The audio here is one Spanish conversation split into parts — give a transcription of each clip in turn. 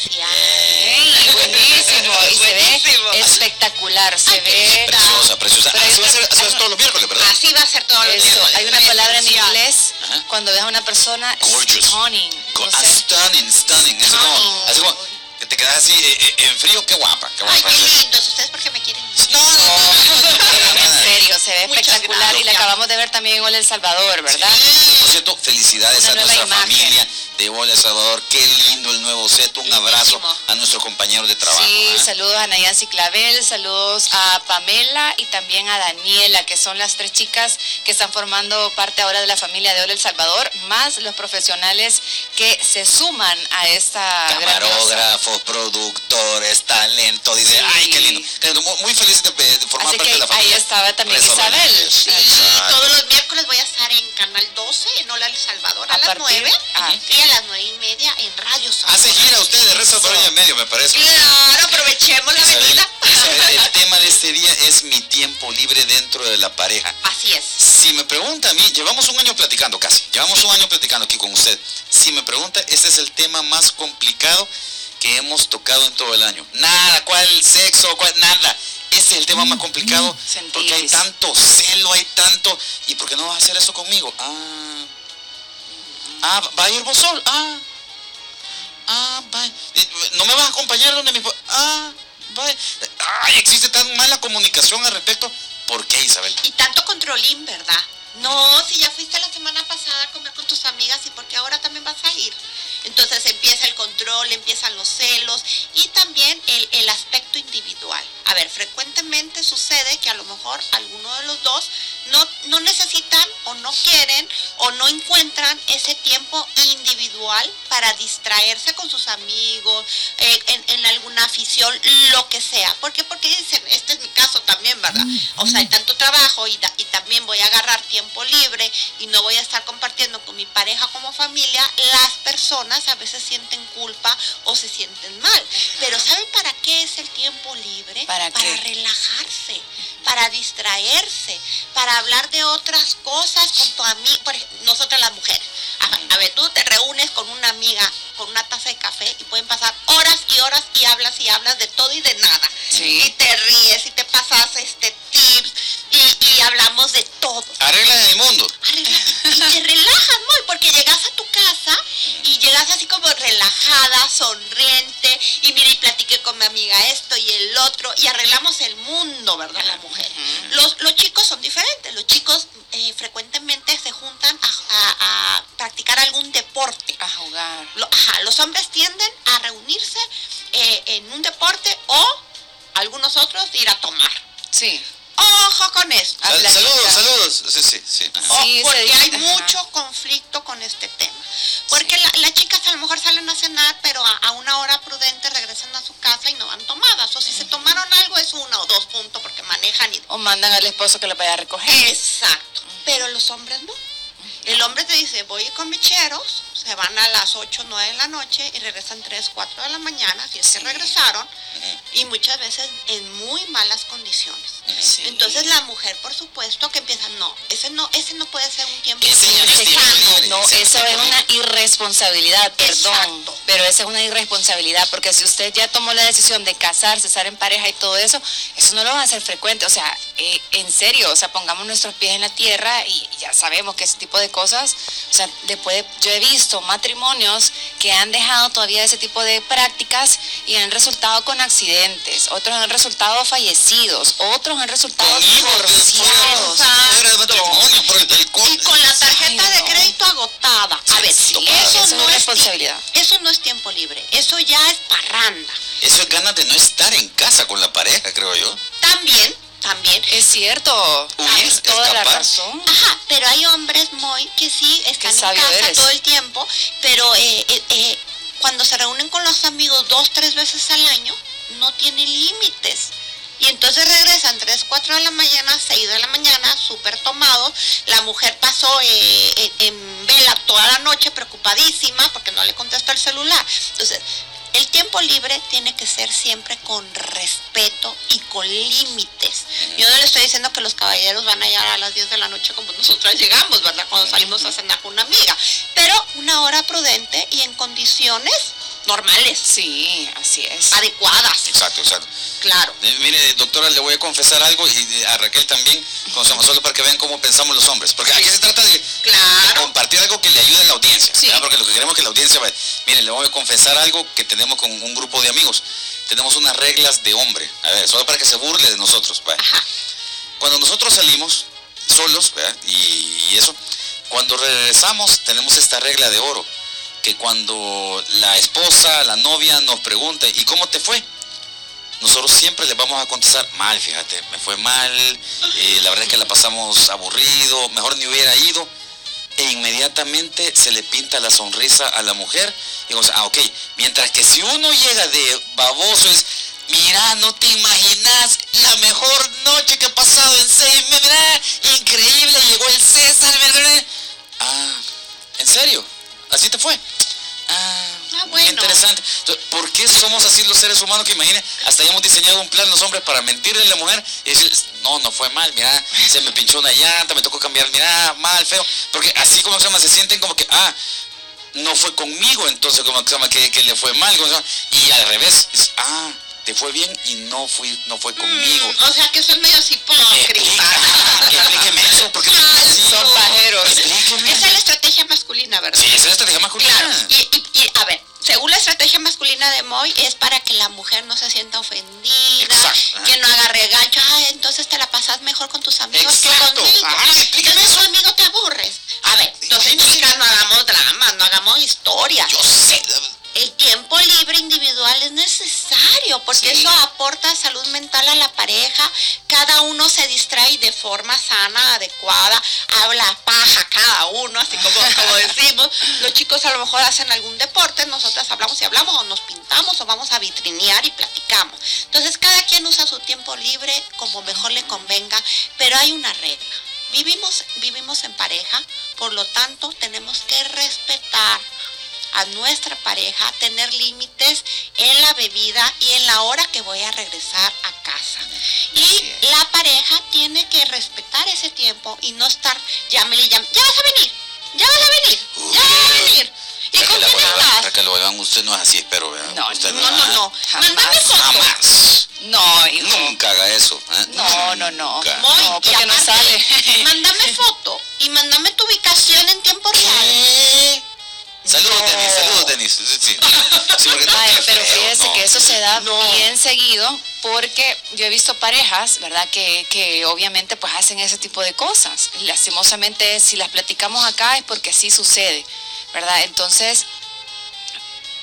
social. ¡Ey, buenísimo! Y se ve espectacular, se Ay, ve... Preciosa, preciosa. Así va a ser, así va a ser todos los miércoles, ¿verdad? Así va a ser todo lo Eso, hay una palabra en inglés Ajá. cuando ves a una persona Gorgeous. stunning. Go- no ah, sé. stunning, stunning. Así como, así como que te quedas así eh, eh, en frío, qué guapa, qué Ay, guapa. qué lindos. Ustedes porque me quieren. No, no, no, no, no, no, En serio, se ve Muchas espectacular y la acabamos de ver también en Hola El Salvador, ¿verdad? Por cierto, felicidades Una a nuestra imagen. familia de Hola El Salvador. Qué lindo el nuevo Un abrazo a nuestros compañeros de trabajo. Sí, ¿ah? saludos a Nayansi Clavel, saludos a Pamela y también a Daniela, que son las tres chicas que están formando parte ahora de la familia de Hola El Salvador, más los profesionales que se suman a esta Camarógrafos, productores, talento. Dice, Sí. ay, qué lindo. Qué lindo. Muy, muy feliz de, de formar Así parte que de la ahí familia. estaba también Isabel. Sí, Exacto. todos los miércoles voy a estar en Canal 12, en Hola El Salvador, a, A las partir- 9 ah. y a las 9 y media en Radio Sol. Hace medio, me parece. Claro, aprovechemos la Isabel, el tema de este día es mi tiempo libre dentro de la pareja. Así es. Si me pregunta a mí, llevamos un año platicando casi, llevamos un año platicando aquí con usted. Si me pregunta, este es el tema más complicado que hemos tocado en todo el año. Nada, ¿cuál sexo? ¿Cuál? Nada. Este es el tema más complicado Sentir. porque hay tanto celo, hay tanto... ¿Y por qué no vas a hacer eso conmigo? Ah, ah ¿va a ir vos solo? Ah, ah, va. ¿No me vas a acompañar donde mi... Ah, va. Ay, existe tan mala comunicación al respecto. ¿Por qué, Isabel? Y tanto controlín, ¿verdad? No, si ya fuiste la semana pasada a comer con tus amigas y porque ahora también vas a ir. Entonces empieza el control, empiezan los celos y también el, el aspecto individual. A ver, frecuentemente sucede que a lo mejor alguno de los dos no, no necesitan o no quieren o no encuentran ese tiempo individual para distraerse con sus amigos, eh, en, en alguna afición, lo que sea. ¿Por qué? Porque dicen, este es mi caso también, ¿verdad? O sea, hay tanto trabajo y, da- y también voy a agarrar tiempo libre y no voy a estar compartiendo con mi pareja como familia, las personas a veces sienten culpa o se sienten mal. Pero ¿saben para qué es el tiempo libre? ¿Para qué? relajarse, para distraerse, para hablar de otras cosas con tu ej- nosotras las mujeres. A, a ver, tú te reúnes con una amiga con una taza de café y pueden pasar horas y horas y hablas y hablas de todo y de nada. Sí. Y te ríes y te pasas este tips y, y hablamos de todo. Arregla el mundo. Y te relajas, muy, porque llegas a tu casa y llegas así como relajada, sonriente, y mira, y platiqué con mi amiga esto y el otro, y arreglamos el mundo, ¿verdad? La mujer. Los, los chicos son diferentes, los chicos eh, frecuentemente se juntan a, a- a practicar algún deporte. A jugar. Lo- ajá, los hombres tienden a reunirse eh, en un deporte o algunos otros ir a tomar. Sí. Ojo con Sal- platicar. saludos, saludos. Sí, sí, sí. Oh, Sí, porque hay mucho conflicto con este tema. Porque la- las chicas a lo mejor salen a cenar, pero a, a una hora prudente regresan a su casa y no van tomadas. O si se tomaron algo es uno o dos puntos porque manejan y... O mandan al esposo que lo vaya a recoger. Exacto. Pero los hombres no. El hombre te dice, voy con micheros, se van a las 8 o 9 de la noche y regresan 3, 4 de la mañana, si es que regresaron, y muchas veces en muy malas condiciones. Sí. Entonces la mujer, por supuesto, que empieza, no, ese no, ese no puede ser un tiempo no es libre tiempo sano". libre. No, Ese eso es una irresponsabilidad, perdón. Exacto. Pero esa es una irresponsabilidad, porque si usted ya tomó la decisión de casarse, estar en pareja y todo eso, eso no lo va a hacer frecuente. O sea, eh, en serio, o sea, pongamos nuestros pies en la tierra y ya sabemos que ese tipo de cosas, o sea, después yo he visto matrimonios que han dejado todavía ese tipo de prácticas y han resultado con accidentes, otros han resultado fallecidos, otros han resultado Con hijos de- divorciados. Y con la tarjeta Ay, de crédito agotada. A ver, Sí, eso, eso no es responsabilidad. Eso no es tiempo libre, eso ya es parranda. Eso es ganas de no estar en casa con la pareja, creo yo. También, también. Es cierto, tienes toda la razón. Ajá, pero hay hombres muy que sí están en casa eres. todo el tiempo, pero eh, eh, eh, cuando se reúnen con los amigos dos, tres veces al año, no tienen límites. Y entonces regresan 3, 4 de la mañana, 6 de la mañana, súper tomados. La mujer pasó eh, en, en vela toda la noche preocupadísima porque no le contestó el celular. Entonces, el tiempo libre tiene que ser siempre con respeto y con límites. Yo no le estoy diciendo que los caballeros van a llegar a las 10 de la noche como nosotras llegamos, ¿verdad? Cuando salimos a cenar con una amiga. Pero una hora prudente y en condiciones normales, Sí, así es. adecuadas. Exacto, exacto. Claro. Eh, mire, doctora, le voy a confesar algo y a Raquel también, con su solo para que vean cómo pensamos los hombres. Porque aquí se trata de, compartir algo que le ayude a la audiencia. Porque lo que queremos es que la audiencia vaya. Mire, le voy a confesar algo que tenemos con un grupo de amigos. Tenemos unas reglas de hombre. A ver, solo para que se burle de nosotros. Ajá. Cuando nosotros salimos solos, ¿verdad? Y, y eso, cuando regresamos tenemos esta regla de oro, que cuando la esposa, la novia nos pregunta, ¿y cómo te fue? Nosotros siempre les vamos a contestar, mal, fíjate, me fue mal, eh, la verdad es que la pasamos aburrido, mejor ni hubiera ido. E inmediatamente se le pinta la sonrisa a la mujer y vamos, ah, ok, mientras que si uno llega de baboso es, mira, no te imaginas la mejor noche que he pasado en seis meses, mira, increíble, llegó el César, ¿verdad? Ah, ¿en serio? ¿Así te fue? Ah, Ah, bueno. interesante. Entonces, ¿Por qué somos así los seres humanos que imaginen? Hasta ya hemos diseñado un plan los hombres para mentirle a la mujer y decir, no, no fue mal, mira, se me pinchó una llanta, me tocó cambiar, mira, mal, feo. Porque así como se llama, se sienten como que, ah, no fue conmigo, entonces como se llama, que, que le fue mal, ¿cómo se llama? y al revés, es, ah, te fue bien y no fui, no fue conmigo. Mm, o sea que son medio hipócritas. Explíqueme eso, porque Son pajeros. Explíqueme. Esa es la estrategia masculina, ¿verdad? Sí, esa es la estrategia masculina. Claro. Y, y- y, a ver, según la estrategia masculina de Moy, es para que la mujer no se sienta ofendida, Exacto, que no haga regacho. Ah, entonces te la pasas mejor con tus amigos Exacto. que conmigo. Explícame Entonces, eso. conmigo te aburres. A ver, entonces, chicas, no hagamos drama, no hagamos historia. Yo sé. El tiempo libre individual es necesario porque Sí. eso aporta salud mental a la pareja. Cada uno se distrae de forma sana, adecuada, habla paja cada uno, así como, como decimos. Los chicos a lo mejor hacen algún deporte, nosotras hablamos y hablamos, o nos pintamos, o vamos a vitrinear y platicamos. Entonces cada quien usa su tiempo libre como mejor le convenga, pero hay una regla. Vivimos, vivimos en pareja, por lo tanto tenemos que respetar a nuestra pareja, tener límites en la bebida y en la hora que voy a regresar a casa. Y la pareja tiene que respetar ese tiempo y no estar llámele y llámele, ya vas a venir, ya vas a venir, ya vas a venir. ¿Y con Raquel, quién estás? Raquel Olván, usted no es así, espero. ¿verdad? No, usted No, no, no. Jamás, Mándame foto. Jamás. No, hijo. Nunca haga eso. ¿eh? No, no, no. Nunca. No, porque no sale. Mándame foto y mándame tu ubicación en tiempo real. Saludos, No. Denis, saludos, Denis. Sí, sí. Sí, Ay, pero feo, fíjese no. que eso se da No. bien seguido porque yo he visto parejas, ¿verdad? Que, que obviamente pues hacen ese tipo de cosas. Lastimosamente si las platicamos acá es porque así sucede, ¿verdad? Entonces,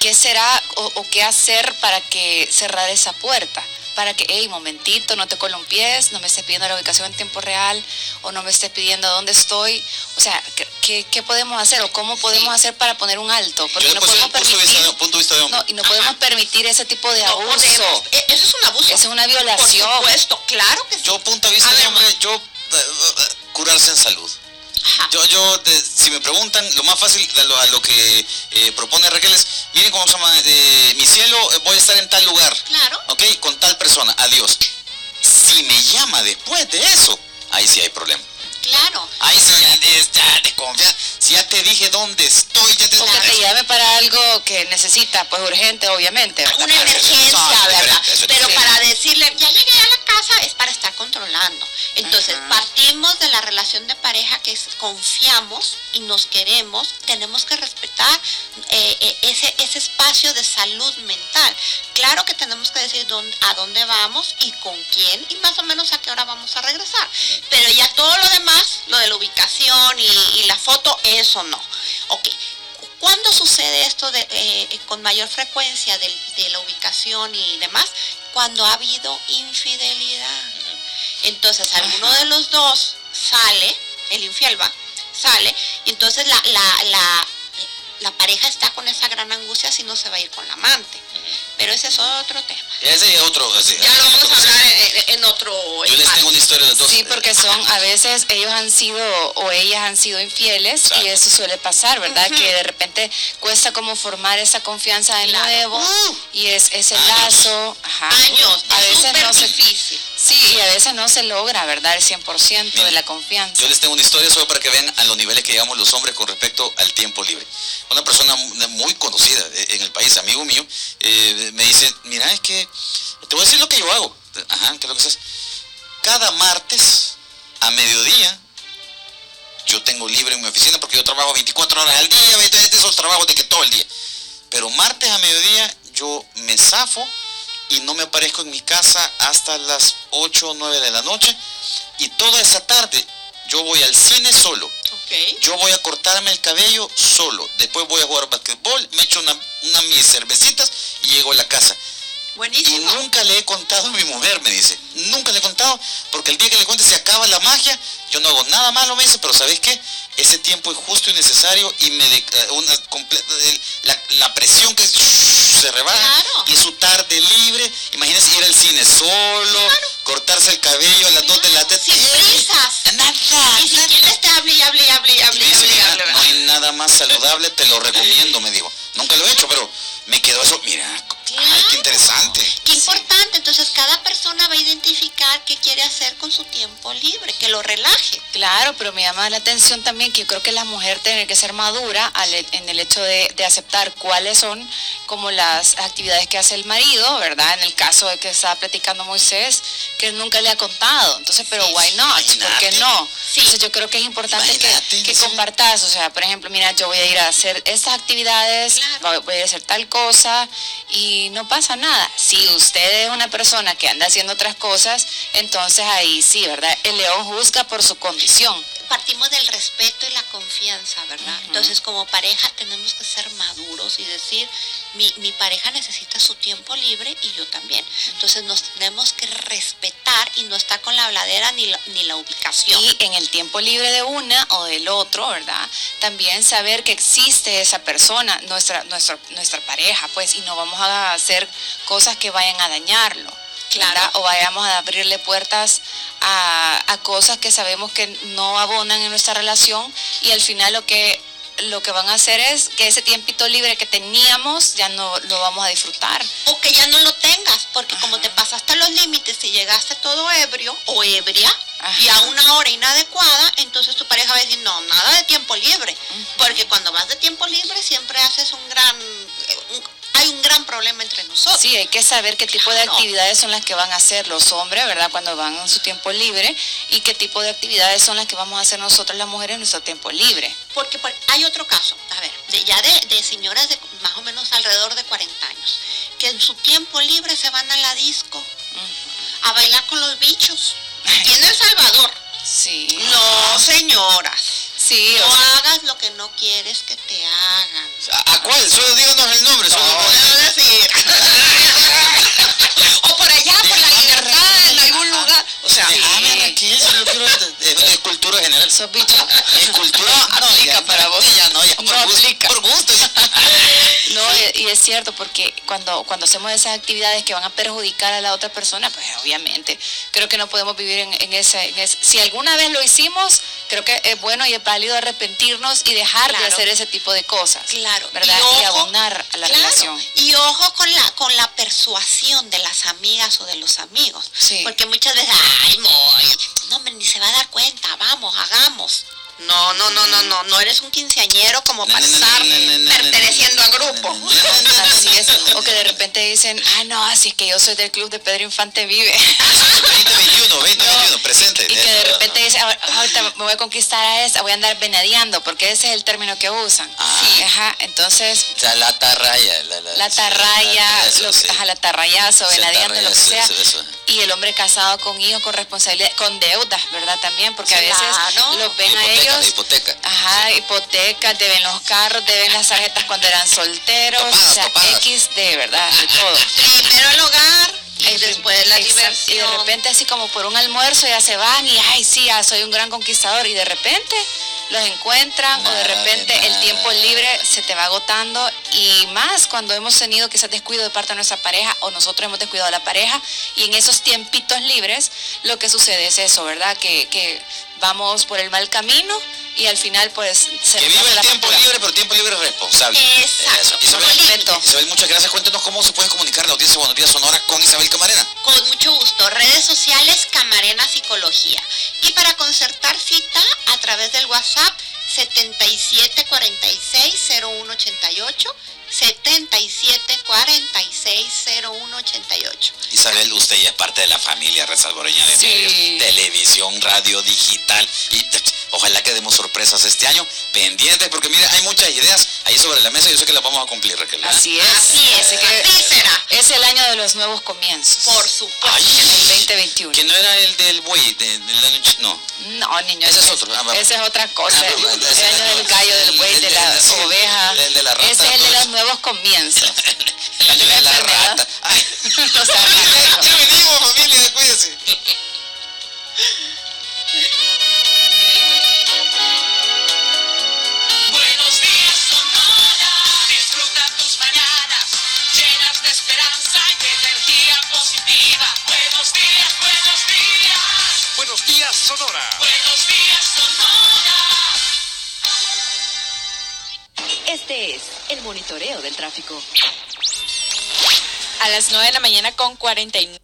¿qué será o, o qué hacer para que cerrar esa puerta? Para que, hey, momentito, no te columpies, no me estés pidiendo la ubicación en tiempo real o no me estés pidiendo dónde estoy. O sea, ¿qué- ¿qué, podemos hacer o cómo podemos hacer para poner un alto? Porque Yo no podemos permitir... de, punto de vista de hombre. No, y no podemos permitir ese tipo de No abuso. podemos. E- Eso es un abuso. Esa es una violación. Por supuesto, claro que sí. Yo, punto de vista A de ver, hombre, yo, eh, eh, curarse en salud. Ajá. Yo, yo de- si me preguntan, lo más fácil a lo, a lo que eh, propone Raquel es, miren cómo se llama, eh, mi cielo, eh, voy a estar en tal lugar, Claro. ¿ok? Con persona, adiós. Si me llama después de eso, ahí sí hay problema. Claro. Ahí sí ya ya desconfiar. Si ya te dije dónde estoy, ya te O que te llame para algo que necesita, pues urgente, obviamente. ¿verdad? Una emergencia, ¿verdad? Pero para decirle, ya llegué a la casa, es para estar controlando. Entonces, Ajá. partimos de la relación de pareja que es, confiamos y nos queremos, tenemos que respetar eh, eh, ese, ese espacio de salud mental. Claro que tenemos que decir dónde, a dónde vamos y con quién y más o menos a qué hora vamos a regresar. Pero ya todo lo demás, lo de la ubicación y, y la foto, eso no. Ok. ¿Cuándo sucede esto de, eh, con mayor frecuencia de, de la ubicación y demás? Cuando ha habido infidelidad. Entonces, alguno de los dos sale, el infiel va, sale, y entonces la, la, la, la pareja está con esa gran angustia si no se va a ir con la amante. Pero ese es otro tema. Ese es otro. ese- Ya lo vamos a hablar en, en otro Yo les tengo historia de dos. Sí, porque son, a veces ellos han sido o ellas han sido infieles Exacto. y eso suele pasar, ¿verdad? Que de repente cuesta como formar esa confianza de Claro. nuevo Uh, y es ese años. lazo, ajá. Años, a es veces no se difícil. Sí, Sí, y a veces no se logra, ¿verdad? El 100% de la confianza. Yo les tengo una historia solo para que vean a los niveles que llegamos los hombres con respecto al tiempo libre. Una persona muy conocida eh, en el país, amigo mío, eh, me dice, mira, es que te voy a decir lo que yo hago. Ajá, ¿qué es lo que haces? Cada martes a mediodía yo tengo libre en mi oficina porque yo trabajo 24 horas al día, esos trabajos de que todo el día. Pero martes a mediodía yo me zafo y no me aparezco en mi casa hasta las 8 o 9 de la noche y toda esa tarde yo voy al cine solo. Yo voy a cortarme el cabello solo. Después voy a jugar basquetbol, me echo una, una mis cervecitas y llego a la casa. Buenísimo. Y nunca le he contado a mi mujer, me dice. Porque el día que le cuente se acaba la magia, yo no hago nada malo, me dice, pero ¿sabes qué? Ese tiempo es justo y necesario y me de, una la, presión que se rebaja y su tarde libre. Imagínense ir al cine solo, cortarse el cabello a las dos de la tarde. Sin prisas. Nada. Y si quieres te hable hable y hable hable. no hay nada más saludable, te lo recomiendo, me digo. Nunca lo he hecho, pero me quedó eso, mira, ay, qué interesante. Qué importante, entonces cada persona va a identificar qué quiere hacer con su tiempo libre, que lo relaje. Claro, pero me llama la atención también que yo creo que la mujer tiene que ser madura en el hecho de, aceptar cuáles son como las actividades que hace el marido, ¿verdad? En el caso de que estaba platicando Moisés, que nunca le ha contado. Entonces, pero why not? ¿Por qué no? Entonces yo creo que es importante que, que compartas, o sea, por ejemplo, mira, yo voy a ir a hacer estas actividades, voy a hacer tal cosa y no pasa nada. Si usted es una persona que anda haciendo otras cosas, entonces ahí sí, ¿verdad? El león juzga por su condición. Partimos del respeto y la confianza, ¿verdad? Entonces como pareja tenemos que ser maduros y decir, mi, mi pareja necesita su tiempo libre y yo también. Entonces nos tenemos que respetar y no estar con la habladera ni la, ni la ubicación. Y en el tiempo libre de una o del otro, ¿verdad? También saber que existe esa persona, nuestra, nuestra, nuestra pareja, pues, y no vamos a hacer cosas que vayan a dañarlo. Claro. O vayamos a abrirle puertas a, a cosas que sabemos que no abonan en nuestra relación y al final lo que lo que van a hacer es que ese tiempito libre que teníamos ya no lo vamos a disfrutar. O que ya no lo tengas, porque como te pasaste los límites y llegaste todo ebrio o ebria y a una hora inadecuada, entonces tu pareja va a decir, no, nada de tiempo libre. Porque cuando vas de tiempo libre siempre haces un gran hay un gran problema entre nosotros. Sí, hay que saber qué tipo de actividades son las que van a hacer los hombres, ¿verdad? Cuando van en su tiempo libre y qué tipo de actividades son las que vamos a hacer nosotros las mujeres en nuestro tiempo libre. Porque hay otro caso, a ver, de, ya de, señoras de más o menos alrededor de 40 años, que en su tiempo libre se van a la disco a bailar con los bichos. Aquí en El Salvador. Sí. No, señoras. Sí, no hagas lo que no quieres que te hagan. ¿A, cuál? Solo díganos el nombre. No, solo decir. o por allá, por la libertad, en algún lugar. O sea, déjame aquí, yo quiero es, cultura general. Sos bicho. Es cultura. no aplica para vos. Ya no, ya por aplica. Por gusto. no, y, es cierto, porque cuando, cuando hacemos esas actividades que van a perjudicar a la otra persona, pues obviamente, creo que no podemos vivir en, en, ese, en ese. Si alguna vez lo hicimos, creo que es bueno y es válido arrepentirnos y dejar de hacer ese tipo de cosas. Claro. ¿Verdad? Y, abonar a la relación. Y ojo con la, con la persuasión de las amigas o de los amigos. Porque muchas veces, ay, no, ni se va a dar cuenta, vamos, hagamos. No, no, no, no, no, no eres un quinceañero como para estar perteneciendo a grupo. Así es. O que de repente dicen, ah, no, así es que yo soy del club de Pedro Infante Vive. 2021, 2021, presente. Y, que de repente dice, ahorita me voy a conquistar a esa, voy a andar venadeando, porque ese es el término que usan. Sí, ajá, entonces. O sea, la tarraya. La, la, la tarraya, ajá, la tarrayazo, venadeando, lo que sea. Y el hombre casado con hijos, con responsabilidad, con deudas, ¿verdad? También, porque a veces los ven a ellos hipoteca. Ajá, hipoteca, deben los carros, deben las tarjetas cuando eran solteros, o sea, X de verdad, de todo. Primero el hogar y después la diversión. Y de repente así como por un almuerzo ya se van y ay sí, ya soy un gran conquistador y de repente los encuentran o de repente el tiempo libre se te va agotando y más cuando hemos tenido quizás descuido de parte de nuestra pareja o nosotros hemos descuidado a la pareja y en esos tiempitos libres lo que sucede es eso, ¿verdad? Que, que vamos por el mal camino y al final pues se Que vive el la tiempo factura. libre, pero tiempo libre responsable. Exacto. Eso. Isabel, Respeto. Isabel, muchas gracias. Cuéntenos cómo se puede comunicar la audiencia de Buenos Días Sonora con Isabel Camarena. Con mucho gusto. Redes sociales Camarena Psicología. Y para concertar cita a través del WhatsApp 77460188 77460188. Isabel, usted ya es parte de la familia Red Salvadoreña de Sí. Medios, televisión, radio, digital y ojalá que demos sorpresas este año pendientes porque mire, hay muchas ideas ahí sobre la mesa y yo sé que las vamos a cumplir, Raquel. Así es. Así es, que será. es el año de los nuevos comienzos. Por supuesto. Ay, En el 2021. Que no era el del buey, de- del año ch- no. No, niño. Ese es otro. Ah. Esa es otra cosa. Ah, el va, el año del gallo, del buey, de la oveja. el de la rata, Ese es el de todo los nuevos comienzos. El año de la rata. Ay. O sea, ya venimos, familia, cuídense. Sonora. Buenos días, Sonora. Este es el monitoreo del tráfico. A las 9 de la mañana con 49.